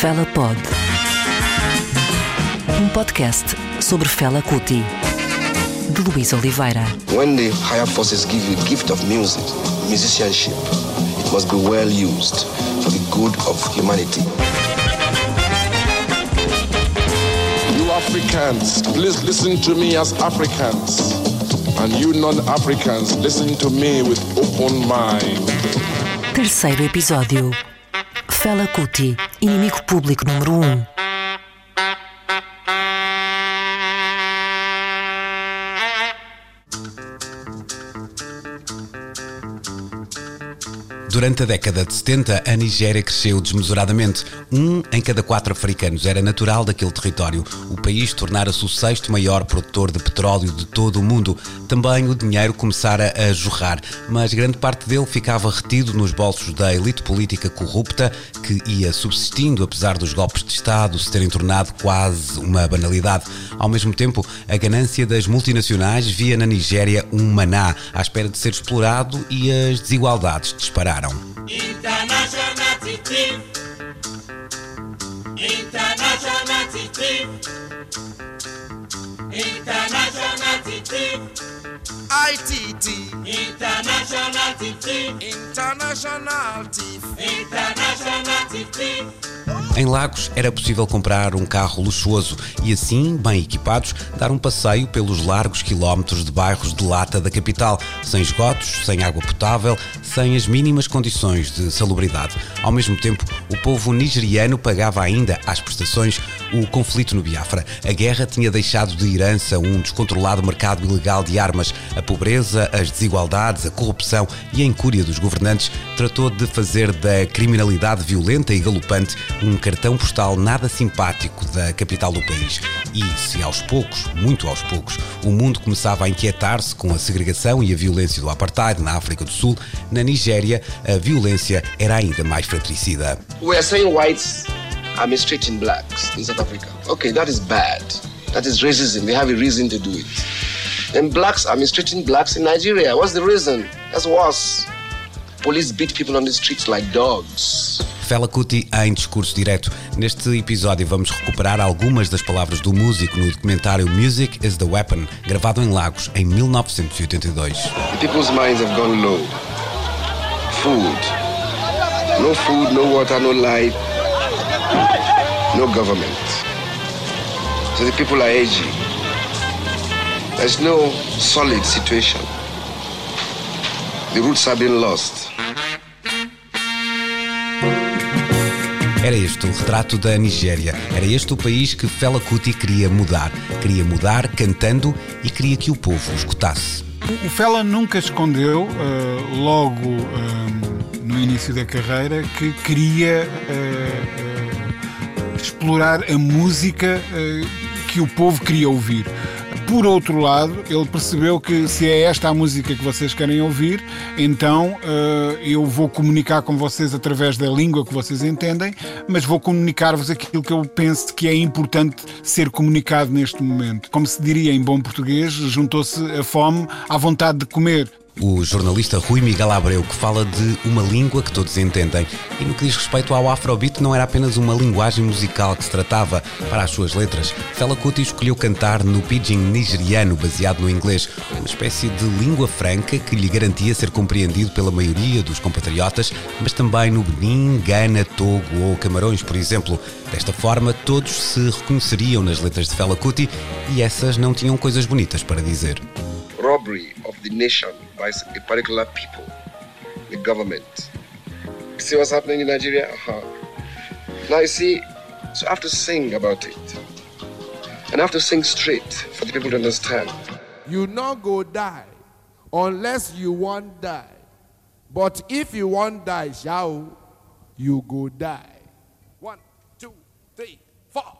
Fela Pod. Um podcast sobre Fela Kuti. De Luís Oliveira. When the higher forces give you the gift of music, musicianship, it must be well used for the good of humanity. You Africans, please listen to me as Africans. And you non-Africans, listen to me with open mind. Terceiro episódio. Fela Kuti, inimigo público número 1. Um. Durante a década de 70, a Nigéria cresceu desmesuradamente. Um em cada quatro africanos era natural daquele território. O país tornara-se o sexto maior produtor de petróleo de todo o mundo. Também o dinheiro começara a jorrar, mas grande parte dele ficava retido nos bolsos da elite política corrupta que ia subsistindo apesar dos golpes de Estado se terem tornado quase uma banalidade. Ao mesmo tempo, a ganância das multinacionais via na Nigéria um maná à espera de ser explorado e as desigualdades dispararam. International. International. International. ITT International Titi. International TIF International. Em Lagos era possível comprar um carro luxuoso e assim, bem equipados, dar um passeio pelos largos quilómetros de bairros de lata da capital, sem esgotos, sem água potável, sem as mínimas condições de salubridade. Ao mesmo tempo, o povo nigeriano pagava ainda às prestações o conflito no Biafra. A guerra tinha deixado de herança um descontrolado mercado ilegal de armas. A pobreza, as desigualdades, a corrupção e a incúria dos governantes tratou de fazer da criminalidade violenta e galopante um cartão postal nada simpático da capital do país. E se aos poucos, muito aos poucos, o mundo começava a inquietar-se com a segregação e a violência do apartheid na África do Sul, na Nigéria a violência era ainda mais fratricida. We are saying whites are mistreating blacks in South Africa. Okay, that is bad. That is racism. They have a reason to do it. And blacks are mistreating blacks in Nigeria. What's the reason? That's worse. Police beat people on the streets like dogs. Fela Kuti em discurso direto. Neste episódio vamos recuperar algumas das palavras do músico no documentário Music is the Weapon, gravado em Lagos em 1982. The people's minds have gone low. Food. No food, no water, no light, no government. So the people are aging. There's no solid situation. The roots have been lost. Era este o retrato da Nigéria. Era este o país que Fela Kuti queria mudar. Queria mudar cantando e queria que o povo o escutasse. O Fela nunca escondeu, eh, logo eh, no início da carreira, que queria eh, explorar a música que o povo queria ouvir. Por outro lado, ele percebeu que se é esta a música que vocês querem ouvir, então eh, eu vou comunicar com vocês através da língua que vocês entendem, mas vou comunicar-vos aquilo que eu penso que é importante ser comunicado neste momento. Como se diria em bom português, juntou-se a fome à vontade de comer. O jornalista Rui Miguel Abreu que fala de uma língua que todos entendem e no que diz respeito ao Afrobeat não era apenas uma linguagem musical que se tratava para as suas letras. Fela Kuti escolheu cantar no pidgin nigeriano baseado no inglês, uma espécie de língua franca que lhe garantia ser compreendido pela maioria dos compatriotas, mas também no Benin, Gana, Togo ou Camarões, por exemplo. Desta forma, todos se reconheceriam nas letras de Fela Kuti e essas não tinham coisas bonitas para dizer. robbery of the nation a particular people, the government. See what's happening in Nigeria? Uh-huh. Now you see, so I have to sing about it. And I have to sing straight for the people to understand. You not go die unless you want die. But if you want die, shall you go die. One, two, three, four.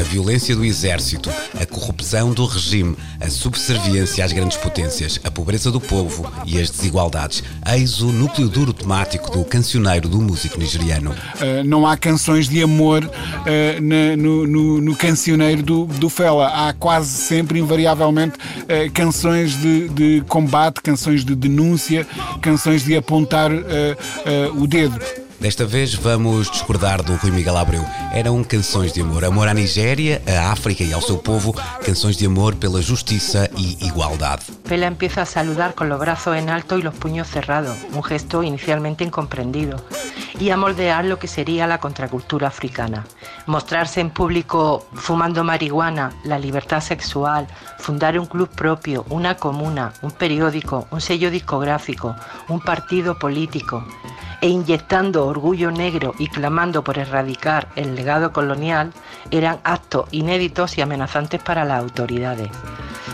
A violência do exército, a corrupção do regime, a subserviência às grandes potências, a pobreza do povo e as desigualdades. Eis o núcleo duro temático do cancioneiro do músico nigeriano. Uh, não há canções de amor uh, na- no, no- no cancioneiro do, do Fela. Há quase sempre, invariavelmente, uh, canções de, de combate, canções de denúncia, canções de apontar o dedo. Desta vez vamos discordar do Rui Miguel Abreu. Eram canções de amor. Amor à Nigéria, à África e ao seu povo. Canções de amor pela justiça e igualdade. Fela empieza a saludar con los brazos en alto y los puños cerrados, un gesto inicialmente incomprendido, y a moldear lo que sería la contracultura africana. Mostrarse en público fumando marihuana, la libertad sexual, fundar un club propio, una comuna, un periódico, un sello discográfico, un partido político, e inyectando orgullo negro y clamando por erradicar el legado colonial eran actos inéditos y amenazantes para las autoridades.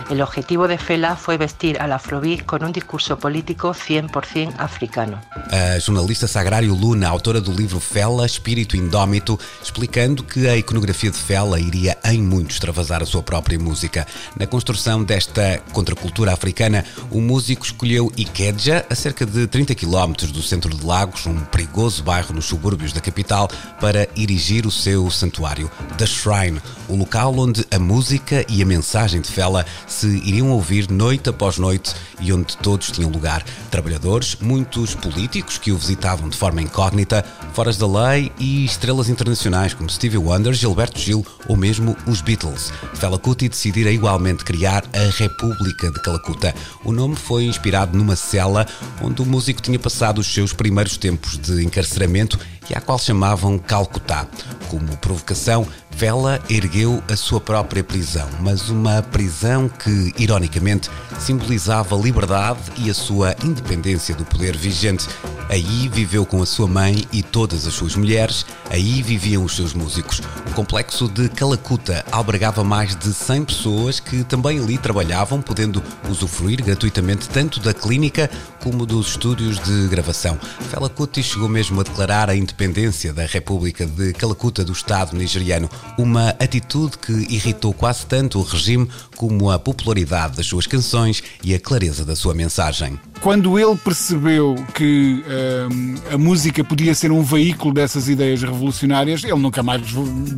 El objetivo de Fela fue vestir al afrobeat con un discurso político 100% africano. A jornalista Sagrário Luna, autora do livro Fela, Espírito Indómito, explicando que a iconografia de Fela iria em muito extravasar a sua própria música. Na construção desta contracultura africana, o músico escolheu Ikeja, a cerca de 30 km do centro de Lagos, um perigoso bairro nos subúrbios da capital, para erigir o seu santuário, The Shrine, o local onde a música e a mensagem de Fela se iriam ouvir noite após noite e onde todos tinham lugar. Trabalhadores, muitos políticos que o visitavam de forma incógnita, foras da lei e estrelas internacionais como Stevie Wonder, Gilberto Gil ou mesmo os Beatles. Fela Kuti decidira igualmente criar a República de Calacuta. O nome foi inspirado numa cela onde o músico tinha passado os seus primeiros tempos de encarceramento e à qual chamavam Calcutá. Como provocação, Vela ergueu a sua própria prisão, mas uma prisão que, ironicamente, simbolizava liberdade e a sua independência do poder vigente. Aí viveu com a sua mãe e todas as suas mulheres, aí viviam os seus músicos. O complexo de Calacuta albergava mais de 100 pessoas que também ali trabalhavam, podendo usufruir gratuitamente tanto da clínica como dos estúdios de gravação. Fela Kuti chegou mesmo a declarar a independência da República de Calacuta do Estado nigeriano, uma atitude que irritou quase tanto o regime como a popularidade das suas canções e a clareza da sua mensagem. Quando ele percebeu que hum, a música podia ser um veículo dessas ideias revolucionárias, ele nunca mais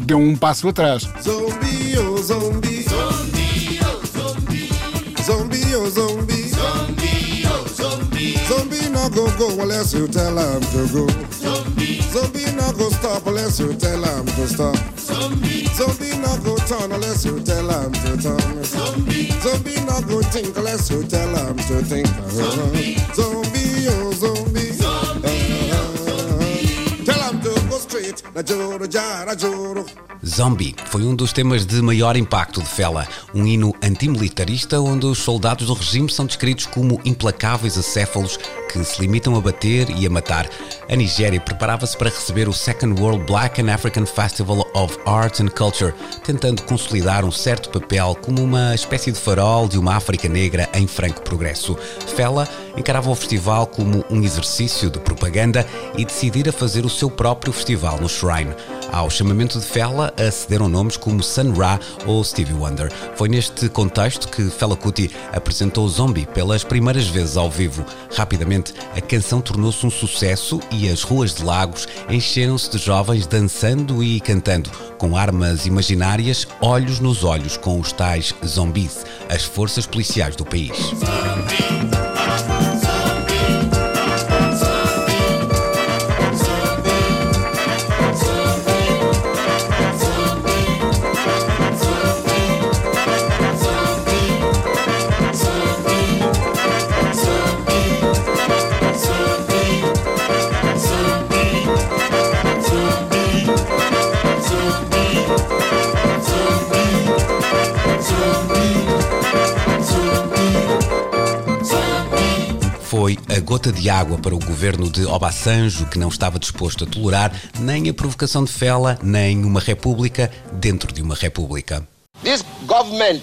deu um passo atrás. Zombie, oh zombie. Zombie, oh zombie. Zombie, oh zombie. Zombie, oh zombie. Zombie no go go unless you tell him to go. Zombie. Zombie no go stop unless you tell him to stop. Zombie. Zombie no go turn unless you tell him to turn. Zombie. Zombie no go think unless you tell him to think. Zombie. Zombie, oh. Zombie, Zombie foi um dos temas de maior impacto de Fela, um hino antimilitarista onde os soldados do regime são descritos como implacáveis acéfalos que se limitam a bater e a matar. A Nigéria preparava-se para receber o Second World Black and African Festival of Arts and Culture, tentando consolidar um certo papel como uma espécie de farol de uma África negra em franco progresso. Fela encarava o festival como um exercício de propaganda e decidira fazer o seu próprio festival no Shrine. Ao chamamento de Fela acederam nomes como Sun Ra ou Stevie Wonder. Foi neste contexto que Fela Kuti apresentou Zombie pelas primeiras vezes ao vivo. Rapidamente, a canção tornou-se um sucesso e as ruas de Lagos encheram-se de jovens dançando e cantando, com armas imaginárias, olhos nos olhos com os tais zombies, as forças policiais do país. Foi a gota de água para o governo de Obasanjo, que não estava disposto a tolerar nem a provocação de Fela, nem uma república dentro de uma república. This government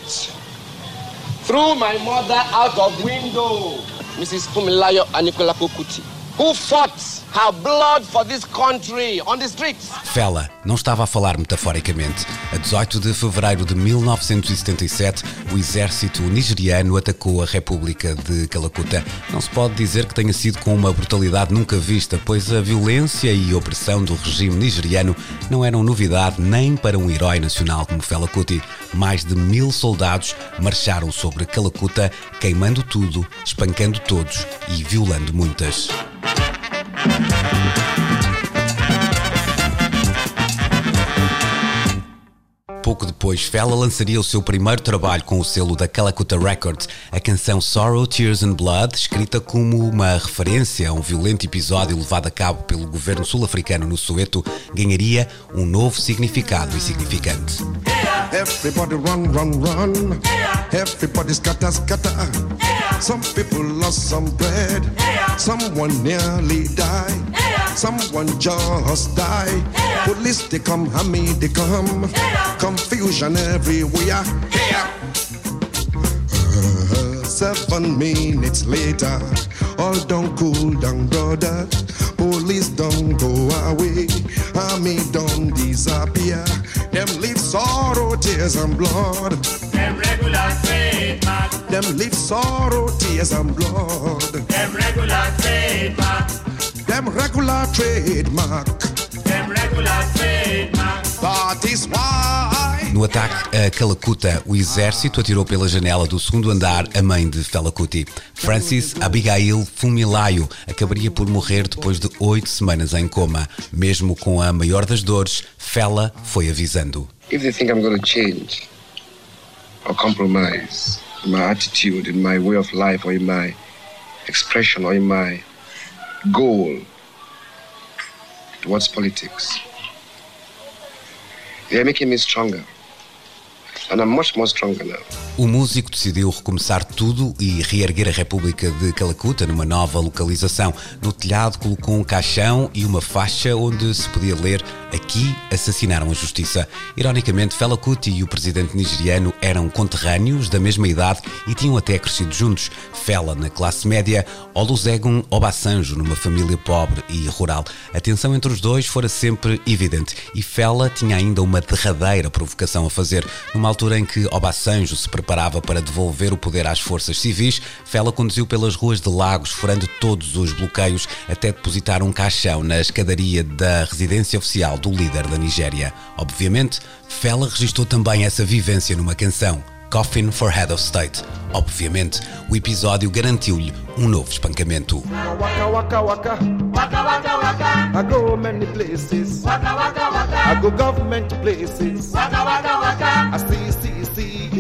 threw my mother out of window, Mrs. Fumilayo Anikulapo Kuti, who fought her blood for this country on the streets. Fela não estava a falar metaforicamente. A 18 de fevereiro de 1977, o exército nigeriano atacou a República de Calacuta. Não se pode dizer que tenha sido com uma brutalidade nunca vista, pois a violência e opressão do regime nigeriano não eram novidade nem para um herói nacional como Fela Kuti. Mais de mil soldados marcharam sobre Calacuta, queimando tudo, espancando todos e violando muitas. Pouco depois, Fela lançaria o seu primeiro trabalho com o selo da Calacuta Records, a canção Sorrow, Tears and Blood, escrita como uma referência a um violento episódio levado a cabo pelo governo sul-africano no Soweto, ganharia um novo significado e significante. Everybody run, run, run. Everybody scatter, scatter. Some people lost some bread. Someone nearly died. Someone just died. Police they come, hammy they come. Confusion everywhere. Uh, seven minutes later, all don't cool down, brother. Police don't go away, army don't disappear. Them leave sorrow, tears and blood. Regular trademark. Them leave sorrow, tears and blood. Them regular trademark. Them regular trademark. Them regular trademark. That is why. No ataque a Calacuta, o exército atirou pela janela do segundo andar a mãe de Fela Kuti. Francis Abigail Fumilayo acabaria por morrer depois de oito semanas em coma. Mesmo com a maior das dores, Fela foi avisando. If they think I'm going to change or compromise in my attitude, in my way of life, or in my expression, or in my goal towards politics, they're making me stronger. And I'm much more stronger now. O músico decidiu recomeçar tudo e reerguer a República de Calacuta numa nova localização. No telhado colocou um caixão e uma faixa onde se podia ler Aqui assassinaram a justiça. Ironicamente, Fela Kuti e o presidente nigeriano eram conterrâneos da mesma idade e tinham até crescido juntos. Fela na classe média, Olusegun Obasanjo numa família pobre e rural. A tensão entre os dois fora sempre evidente e Fela tinha ainda uma derradeira provocação a fazer. Numa altura em que Obasanjo se preparava para devolver o poder às forças civis, Fela conduziu pelas ruas de Lagos, furando todos os bloqueios, até depositar um caixão na escadaria da residência oficial do líder da Nigéria. Obviamente, Fela registrou também essa vivência numa canção, Coffin for Head of State. Obviamente, o episódio garantiu-lhe um novo espancamento. Waka waka waka. Waka waka waka. I go many places. Waka waka waka. I go government places. Waka waka waka. I see.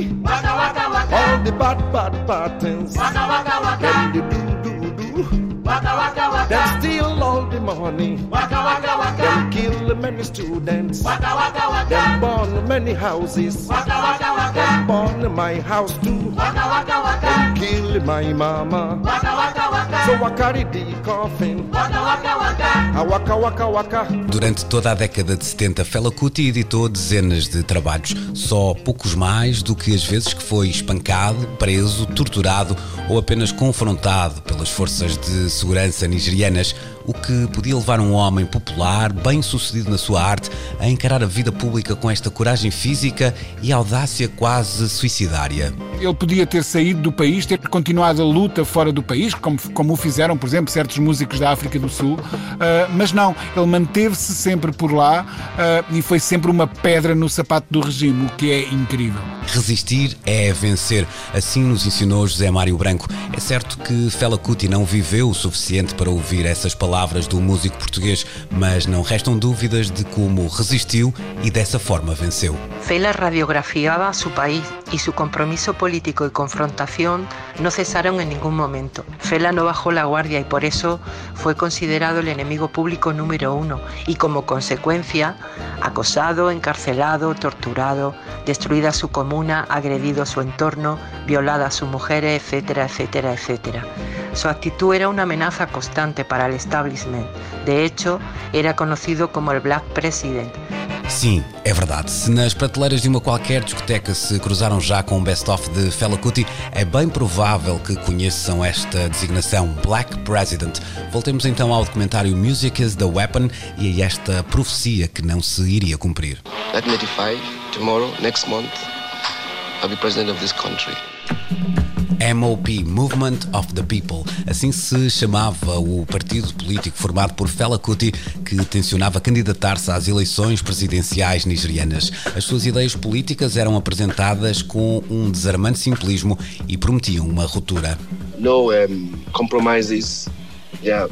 Waka waka waka. All the bad, bad, bad things. Waka waka Them waka. they do, do, do. Waka waka waka. Them steal all the money. Waka waka waka. Them kill many students. Waka waka Them waka. burn many houses. Waka waka waka. Burn my house too. Waka waka waka. Kill my mama. Waka waka waka. So I carry the coffin. Waka waka waka. Waka waka waka. Durante toda a década de 70, Fela Kuti editou dezenas de trabalhos, só poucos mais do que as vezes que foi espancado, preso, torturado ou apenas confrontado pelas forças de segurança nigerianas, o que podia levar um homem popular, bem sucedido na sua arte, a encarar a vida pública com esta coragem física e audácia quase suicidária. Ele podia ter saído do país, ter continuado a luta fora do país, como, como o fizeram, por exemplo, certos músicos da África do Sul, ah, mas não, ele manteve-se sempre por lá ah, e foi sempre uma pedra no sapato do regime, o que é incrível. Resistir é vencer, assim nos ensinou José Mário Branco. É certo que Fela Kuti não viveu o suficiente para ouvir essas palavras do músico português, mas não restam dúvidas de como resistiu e dessa forma venceu. Fela radiografiaba su país y su compromiso político y confrontación no cesaron en ningún momento. Fela no bajó la guardia y por eso fue considerado el enemigo público número uno y como consecuencia acosado, encarcelado, torturado, destruida su comuna, agredido su entorno, violada a su mujer, etcétera, etcétera, etcétera. Su actitud era una amenaza constante para el establishment. De hecho, era conocido como el Black President. Sim, é verdade. Se nas prateleiras de uma qualquer discoteca se cruzaram já com um best-of de Fela Kuti, é bem provável que conheçam esta designação Black President. Voltemos então ao documentário Music is the Weapon e a esta profecia que não se iria cumprir. 1985, tomorrow, next month, I'll be president of this country. MOP, Movement of the People. Assim se chamava o partido político formado por Fela Kuti, que tencionava candidatar-se às eleições presidenciais nigerianas. As suas ideias políticas eram apresentadas com um desarmante simplismo e prometiam uma ruptura. No um, compromises, yeah,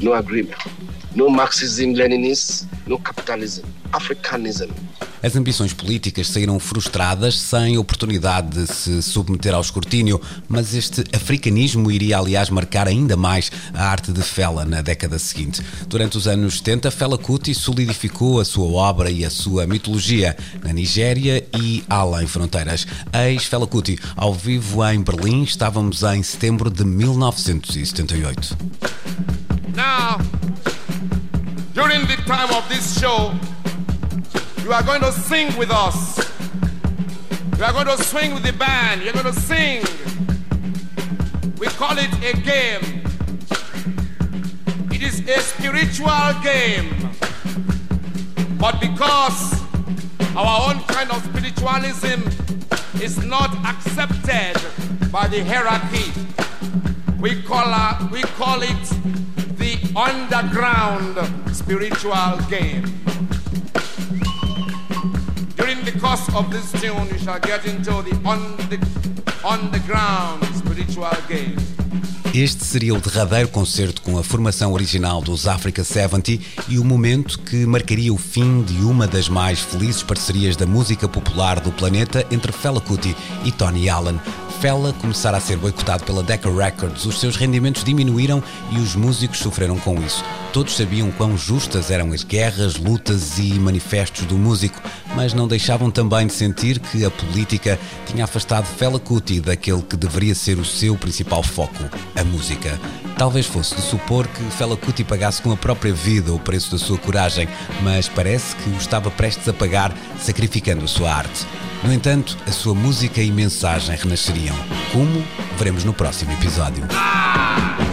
no agreement. No Marxism, Leninism, no capitalism, Africanism. As ambições políticas saíram frustradas sem oportunidade de se submeter ao escrutínio, mas este africanismo iria, aliás, marcar ainda mais a arte de Fela na década seguinte. Durante os anos 70, Fela Kuti solidificou a sua obra e a sua mitologia na Nigéria e além fronteiras. Ex-Fela Kuti, ao vivo em Berlim, estávamos em setembro de 1978. Now, during the time of this show, you are going to sing with us. You are going to swing with the band. You're going to sing. We call it a game. It is a spiritual game. But because our own kind of spiritualism is not accepted by the hierarchy, we call, we call it the underground spiritual game. Course of this tune, we shall get into the underground spiritual game. Este seria o derradeiro concerto com a formação original dos Africa 70 e o momento que marcaria o fim de uma das mais felizes parcerias da música popular do planeta entre Fela Kuti e Tony Allen. Fela começara a ser boicotado pela Decca Records, os seus rendimentos diminuíram e os músicos sofreram com isso. Todos sabiam quão justas eram as guerras, lutas e manifestos do músico, mas não deixavam também de sentir que a política tinha afastado Fela Kuti daquele que deveria ser o seu principal foco, a música. Talvez fosse de supor que Fela Kuti pagasse com a própria vida o preço da sua coragem, mas parece que o estava prestes a pagar sacrificando a sua arte. No entanto, a sua música e mensagem renasceriam. Como? Veremos no próximo episódio. Ah!